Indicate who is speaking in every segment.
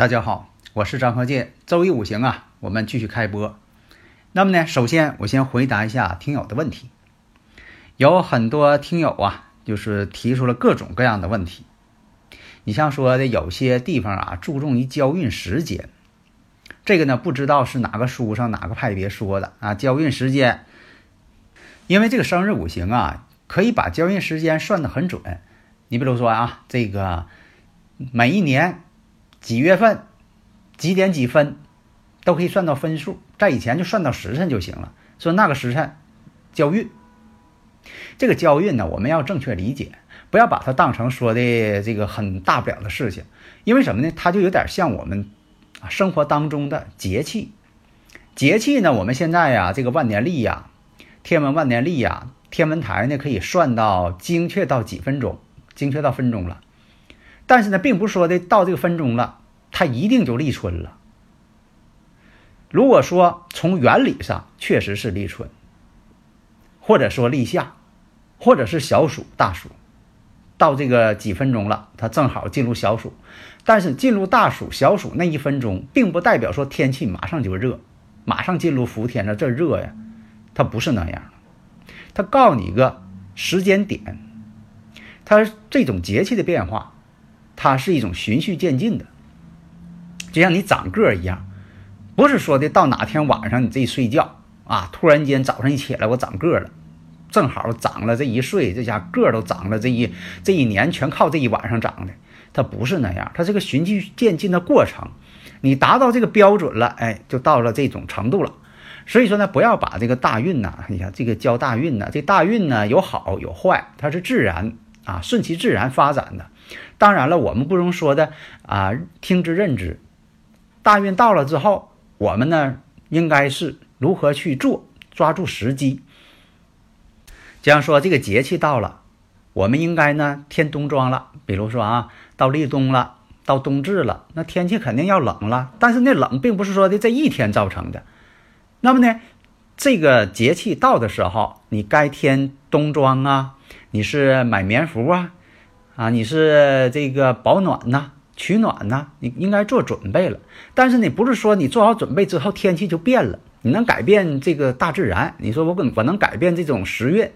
Speaker 1: 大家好，我是张鹤剑。周易五行啊，我们继续开播。那么呢，首先我先回答一下听友的问题。有很多听友啊，就是提出了各种各样的问题。你像说的有些地方啊，注重于交运时间，这个呢，不知道是哪个书上哪个派别说的啊？交运时间，因为这个生日五行啊，可以把交运时间算得很准。你比如说啊，这个每一年。几月份、几点几分，都可以算到分数。在以前就算到时辰就行了。说那个时辰交运，这个交运呢，我们要正确理解，不要把它当成说的这个很大不了的事情。因为什么呢？它就有点像我们生活当中的节气。节气呢，我们现在呀，这个万年历呀、天文万年历呀、天文台呢，可以算到精确到几分钟，精确到分钟了。但是呢，并不是说的到这个分钟了，它一定就立春了。如果说从原理上确实是立春，或者说立夏，或者是小暑、大暑，到这个几分钟了，它正好进入小暑。但是进入大暑、小暑那一分钟，并不代表说天气马上就热，马上进入伏天了，这热呀，它不是那样。它告诉你一个时间点，它这种节气的变化。它是一种循序渐进的，就像你长个儿一样，不是说的到哪天晚上你这一睡觉啊，突然间早上一起来我长个儿了，正好长了这一岁，这家个儿都长了，这一这一年全靠这一晚上长的，它不是那样，它是个循序渐进的过程，你达到这个标准了，哎，就到了这种程度了。所以说呢，不要把这个大运呐，你看这个交大运呐，这大运呢有好有坏，它是自然啊，顺其自然发展的。当然了，我们不容说的啊，听之任之。大运到了之后，我们呢应该是如何去做，抓住时机。这样说这个节气到了，我们应该呢添冬装了。比如说啊，到立冬了，到冬至了，那天气肯定要冷了。但是那冷并不是说的这一天造成的。那么呢，这个节气到的时候，你该添冬装啊，你是买棉服啊。啊，你是这个保暖呐，取暖呐，你应该做准备了。但是你不是说你做好准备之后天气就变了，你能改变这个大自然？你说我我我能改变这种时运？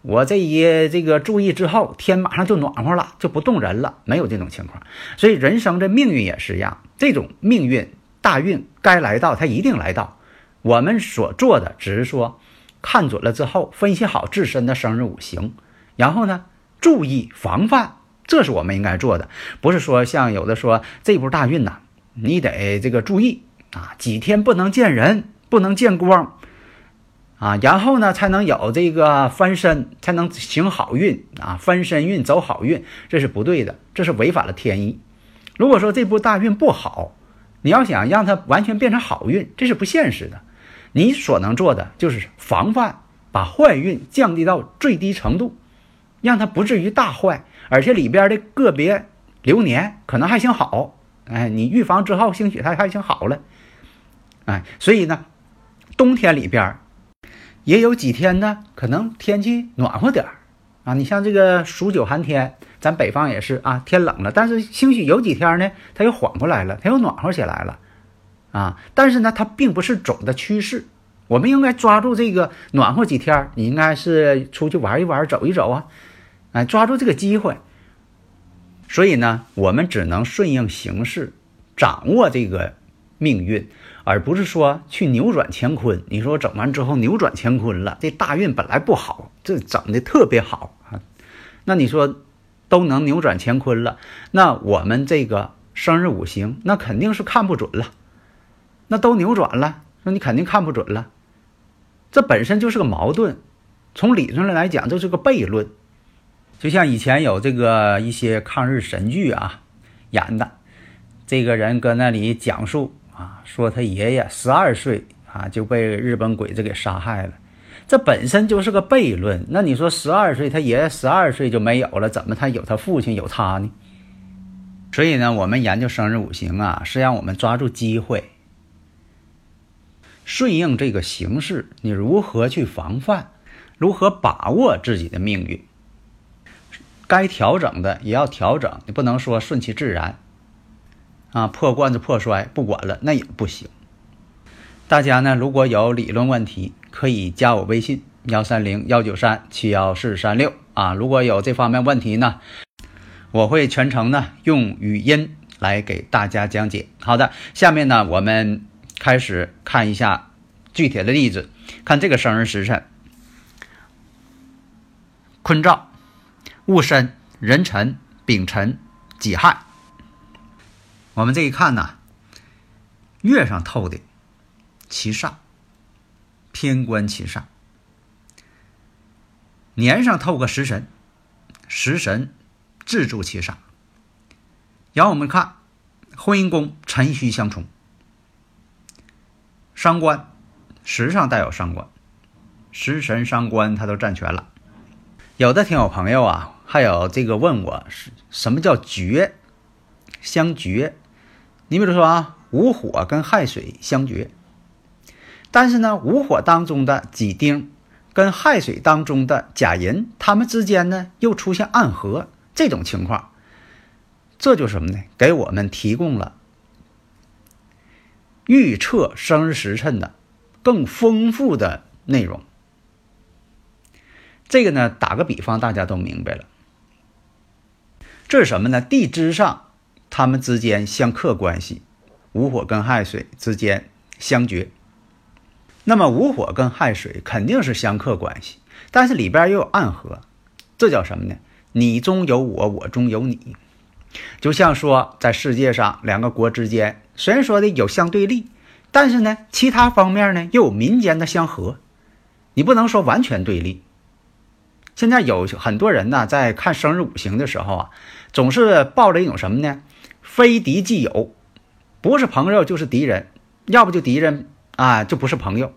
Speaker 1: 我这一这个注意之后，天马上就暖和了，就不冻人了，没有这种情况。所以人生的命运也是一样，这种命运大运该来到，它一定来到。我们所做的只是说看准了之后，分析好自身的生日五行，然后呢，注意防范。这是我们应该做的，不是说像有的说这波大运呐，你得这个注意啊，几天不能见人，不能见光，啊，然后呢才能有这个翻身，才能行好运啊，翻身运走好运，这是不对的，这是违反了天意。如果说这波大运不好，你要想让它完全变成好运，这是不现实的。你所能做的就是防范，把坏运降低到最低程度，让它不至于大坏。而且里边的个别流年可能还行好，哎，你预防之后，兴许它还行好了，哎，所以呢，冬天里边也有几天呢，可能天气暖和点啊。你像这个数九寒天，咱北方也是啊，天冷了，但是兴许有几天呢，它又缓过来了，它又暖和起来了啊。但是呢，它并不是总的趋势，我们应该抓住这个暖和几天，你应该是出去玩一玩，走一走啊。哎，抓住这个机会，所以呢，我们只能顺应形势，掌握这个命运，而不是说去扭转乾坤。你说整完之后扭转乾坤了，这大运本来不好，这整的特别好啊。那你说都能扭转乾坤了，那我们这个生日五行那肯定是看不准了。那都扭转了，那你肯定看不准了。这本身就是个矛盾。从理论上来讲，这是个悖论。就像以前有这个一些抗日神剧啊演的，这个人搁那里讲述啊，说他爷爷十二岁啊就被日本鬼子给杀害了，这本身就是个悖论。那你说十二岁，他爷爷十二岁就没有了，怎么他有他父亲有他呢？所以呢，我们研究生日五行啊，是让我们抓住机会，顺应这个形势，你如何去防范？如何把握自己的命运？该调整的也要调整，你不能说顺其自然啊，破罐子破摔，不管了那也不行。大家呢，如果有理论问题，可以加我微信幺三零幺九三七幺四三六啊。如果有这方面问题呢，我会全程呢用语音来给大家讲解。好的，下面呢我们开始看一下具体的例子，看这个生日时辰。坤兆，戊申、壬辰、丙辰、己亥。我们这一看呢，月上透的七煞，偏官七煞；年上透个食神，食神自助七煞。然后我们看婚姻宫辰戌相冲，伤官时上带有伤官，食神伤官它都占全了。有的听友朋友啊，还有这个问我是什么叫绝相绝？你比如说啊，午火跟亥水相绝，但是呢，午火当中的己丁跟亥水当中的甲寅，他们之间呢又出现暗合这种情况，这就什么呢？给我们提供了预测生日时辰的更丰富的内容。这个呢，打个比方，大家都明白了。这是什么呢？地支上他们之间相克关系，午火跟亥水之间相绝。那么午火跟亥水肯定是相克关系，但是里边又有暗合，这叫什么呢？你中有我，我中有你。就像说，在世界上两个国之间，虽然说的有相对立，但是呢，其他方面呢又有民间的相合，你不能说完全对立。现在有很多人呢，在看生日五行的时候啊，总是抱着一种什么呢？非敌即友，不是朋友就是敌人，要不就敌人啊，就不是朋友。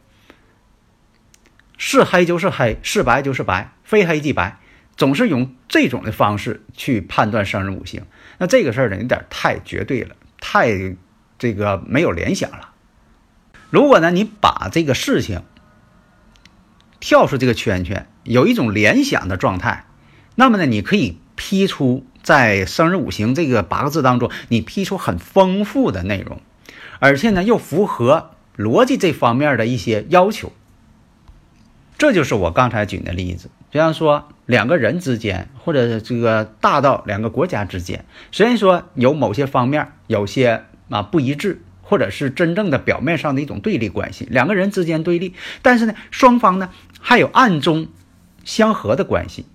Speaker 1: 是黑就是黑，是白就是白，非黑即白，总是用这种的方式去判断生日五行。那这个事儿呢，有点太绝对了，太这个没有联想了。如果呢，你把这个事情。跳出这个圈圈，有一种联想的状态，那么呢，你可以批出在生日五行这个八个字当中，你批出很丰富的内容，而且呢又符合逻辑这方面的一些要求。这就是我刚才举的例子，比方说两个人之间，或者这个大到两个国家之间，虽然说有某些方面有些啊不一致。或者是真正的表面上的一种对立关系，两个人之间对立，但是呢，双方呢还有暗中相合的关系，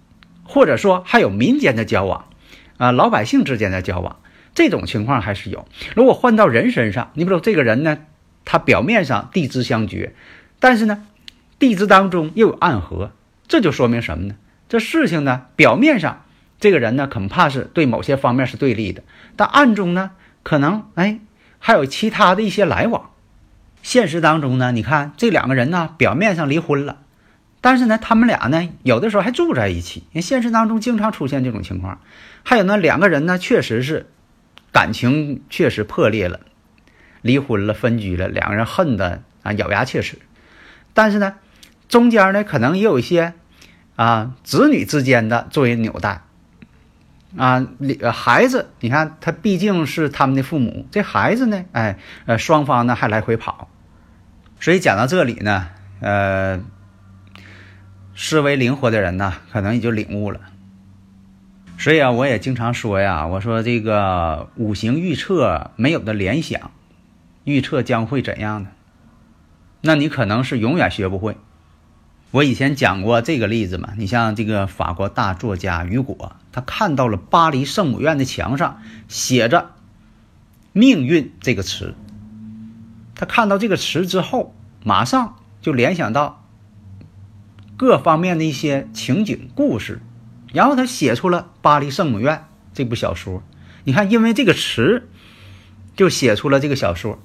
Speaker 1: 或者说还有民间的交往，啊，老百姓之间的交往，这种情况还是有。如果换到人身上，你比如说这个人呢，他表面上地支相绝，但是呢，地支当中又有暗合，这就说明什么呢？这事情呢，表面上这个人呢，恐怕是对某些方面是对立的，但暗中呢，可能哎。还有其他的一些来往，现实当中呢，你看这两个人呢，表面上离婚了，但是呢，他们俩呢，有的时候还住在一起。因为现实当中经常出现这种情况。还有呢，两个人呢，确实是感情确实破裂了，离婚了，分居了，两个人恨的啊咬牙切齿。但是呢，中间呢，可能也有一些啊子女之间的作为纽带。啊，孩子，你看他毕竟是他们的父母，这孩子呢，哎，呃，双方呢还来回跑，所以讲到这里呢，呃，思维灵活的人呢，可能也就领悟了。所以啊，我也经常说呀，我说这个五行预测没有的联想，预测将会怎样呢？那你可能是永远学不会。我以前讲过这个例子嘛，你像这个法国大作家雨果，他看到了巴黎圣母院的墙上写着“命运”这个词，他看到这个词之后，马上就联想到各方面的一些情景故事，然后他写出了《巴黎圣母院》这部小说。你看，因为这个词，就写出了这个小说。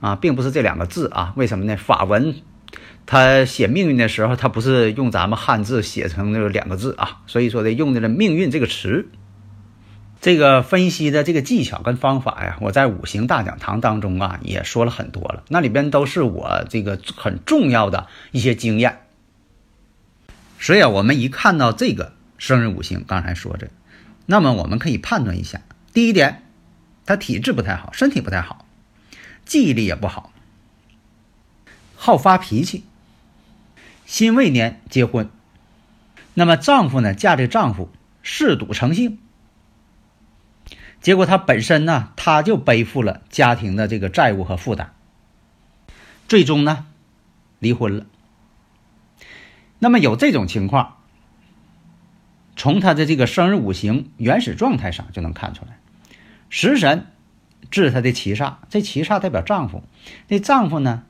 Speaker 1: 啊，并不是这两个字啊？为什么呢？法文他写命运的时候，他不是用咱们汉字写成那个两个字啊？所以说的用的了“命运”这个词。这个分析的这个技巧跟方法呀，我在五行大讲堂当中啊也说了很多了，那里边都是我这个很重要的一些经验。所以啊，我们一看到这个生日五行，刚才说这，那么我们可以判断一下：第一点，他体质不太好，身体不太好。记忆力也不好，好发脾气。辛未年结婚，那么丈夫呢？嫁这丈夫嗜赌成性，结果她本身呢，她就背负了家庭的这个债务和负担，最终呢，离婚了。那么有这种情况，从她的这个生日五行原始状态上就能看出来，食神。治他的七煞，这七煞代表丈夫，那丈夫呢，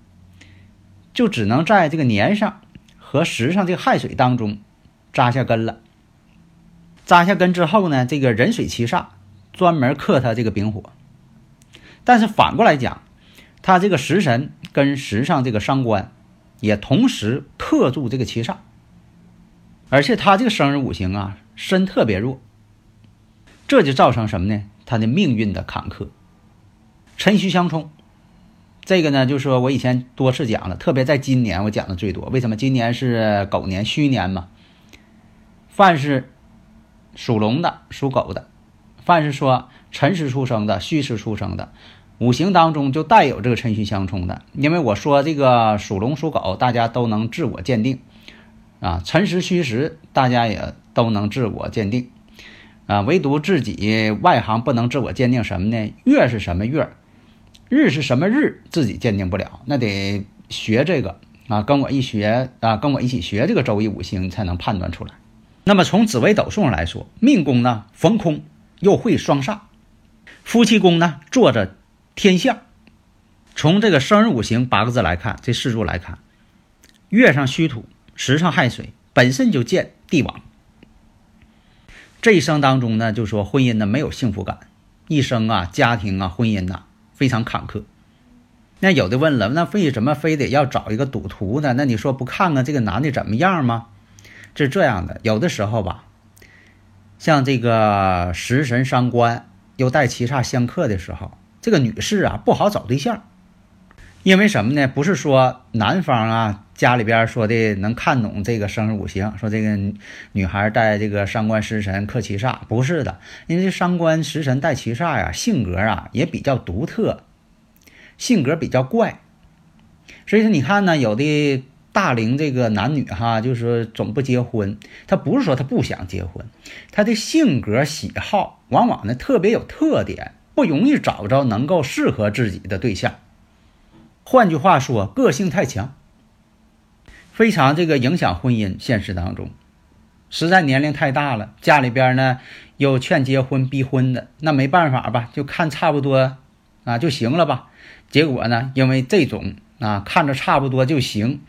Speaker 1: 就只能在这个年上和时上这个亥水当中扎下根了。扎下根之后呢，这个壬水七煞专门克他这个丙火。但是反过来讲，他这个食神跟时上这个伤官也同时克住这个七煞，而且他这个生日五行啊身特别弱，这就造成什么呢？他的命运的坎坷。辰戌相冲，这个呢，就是说我以前多次讲了，特别在今年我讲的最多。为什么？今年是狗年戌年嘛。凡是属龙的、属狗的，凡是说辰时出生的、戌时出生的，五行当中就带有这个辰戌相冲的。因为我说这个属龙、属狗，大家都能自我鉴定啊，辰时、戌时，大家也都能自我鉴定啊，唯独自己外行不能自我鉴定什么呢？月是什么月？日是什么日？自己鉴定不了，那得学这个啊，跟我一学啊，跟我一起学这个周易五行才能判断出来。那么从紫微斗数上来说，命宫呢逢空又会双煞，夫妻宫呢坐着天相。从这个生日五行八个字来看，这四柱来看，月上虚土，时上亥水，本身就见地王。这一生当中呢，就说婚姻呢没有幸福感，一生啊家庭啊婚姻呐。非常坎坷。那有的问了，那为什么非得要找一个赌徒呢？那你说不看看这个男的怎么样吗？是这样的，有的时候吧，像这个食神伤官又带七煞相克的时候，这个女士啊不好找对象。因为什么呢？不是说男方啊家里边说的能看懂这个生日五行，说这个女孩带这个伤官食神克七煞，不是的。因为这伤官食神带七煞呀，性格啊也比较独特，性格比较怪。所以说你看呢，有的大龄这个男女哈，就是说总不结婚，他不是说他不想结婚，他的性格喜好往往呢特别有特点，不容易找着能够适合自己的对象。换句话说，个性太强，非常这个影响婚姻。现实当中，实在年龄太大了，家里边呢又劝结婚逼婚的，那没办法吧，就看差不多啊就行了吧。结果呢，因为这种啊看着差不多就行，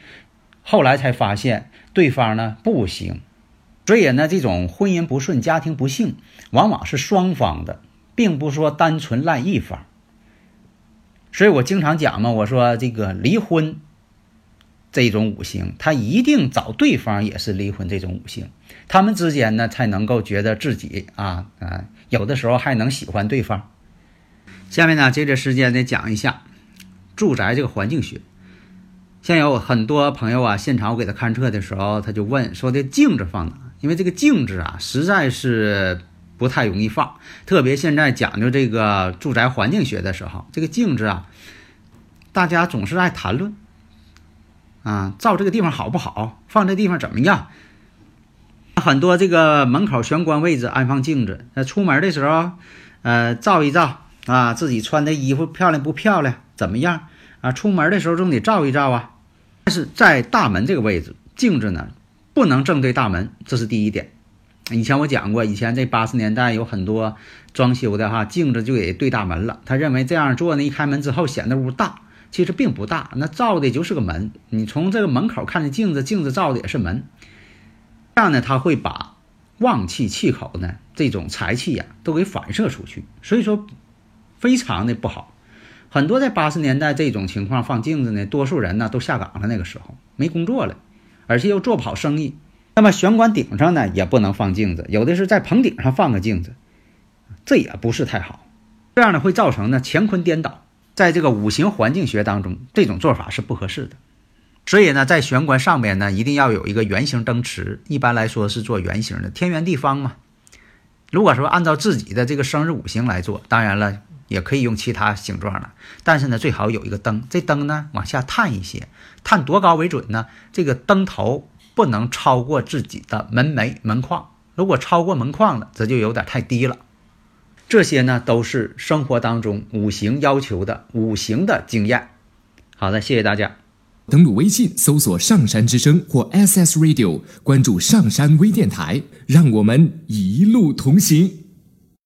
Speaker 1: 后来才发现对方呢不行，所以呢这种婚姻不顺、家庭不幸，往往是双方的，并不说单纯赖一方。所以我经常讲嘛，我说这个离婚这种五行，他一定找对方也是离婚这种五行，他们之间呢才能够觉得自己啊啊，有的时候还能喜欢对方。下面呢，接着时间呢讲一下住宅这个环境学。像有很多朋友啊，现场我给他勘测的时候，他就问说的镜子放哪？因为这个镜子啊，实在是。不太容易放，特别现在讲究这个住宅环境学的时候，这个镜子啊，大家总是爱谈论啊，照这个地方好不好，放这地方怎么样？很多这个门口玄关位置安放镜子，那出门的时候，呃，照一照啊，自己穿的衣服漂亮不漂亮，怎么样啊？出门的时候总得照一照啊。但是在大门这个位置，镜子呢不能正对大门，这是第一点。以前我讲过，以前这八十年代有很多装修的哈，镜子就给对大门了。他认为这样做呢，一开门之后显得屋大，其实并不大，那照的就是个门。你从这个门口看见镜子，镜子照的也是门。这样呢，它会把旺气、气口呢这种财气呀都给反射出去，所以说非常的不好。很多在八十年代这种情况放镜子呢，多数人呢都下岗了，那个时候没工作了，而且又做不好生意。那么玄关顶上呢也不能放镜子，有的是在棚顶上放个镜子，这也不是太好。这样呢会造成呢乾坤颠倒，在这个五行环境学当中，这种做法是不合适的。所以呢，在玄关上面呢一定要有一个圆形灯池，一般来说是做圆形的，天圆地方嘛。如果说按照自己的这个生日五行来做，当然了。也可以用其他形状的，但是呢，最好有一个灯，这灯呢往下探一些，探多高为准呢？这个灯头不能超过自己的门楣、门框，如果超过门框了，这就有点太低了。这些呢都是生活当中五行要求的五行的经验。好的，谢谢大家。
Speaker 2: 登录微信搜索“上山之声”或 SS Radio，关注上山微电台，让我们一路同行。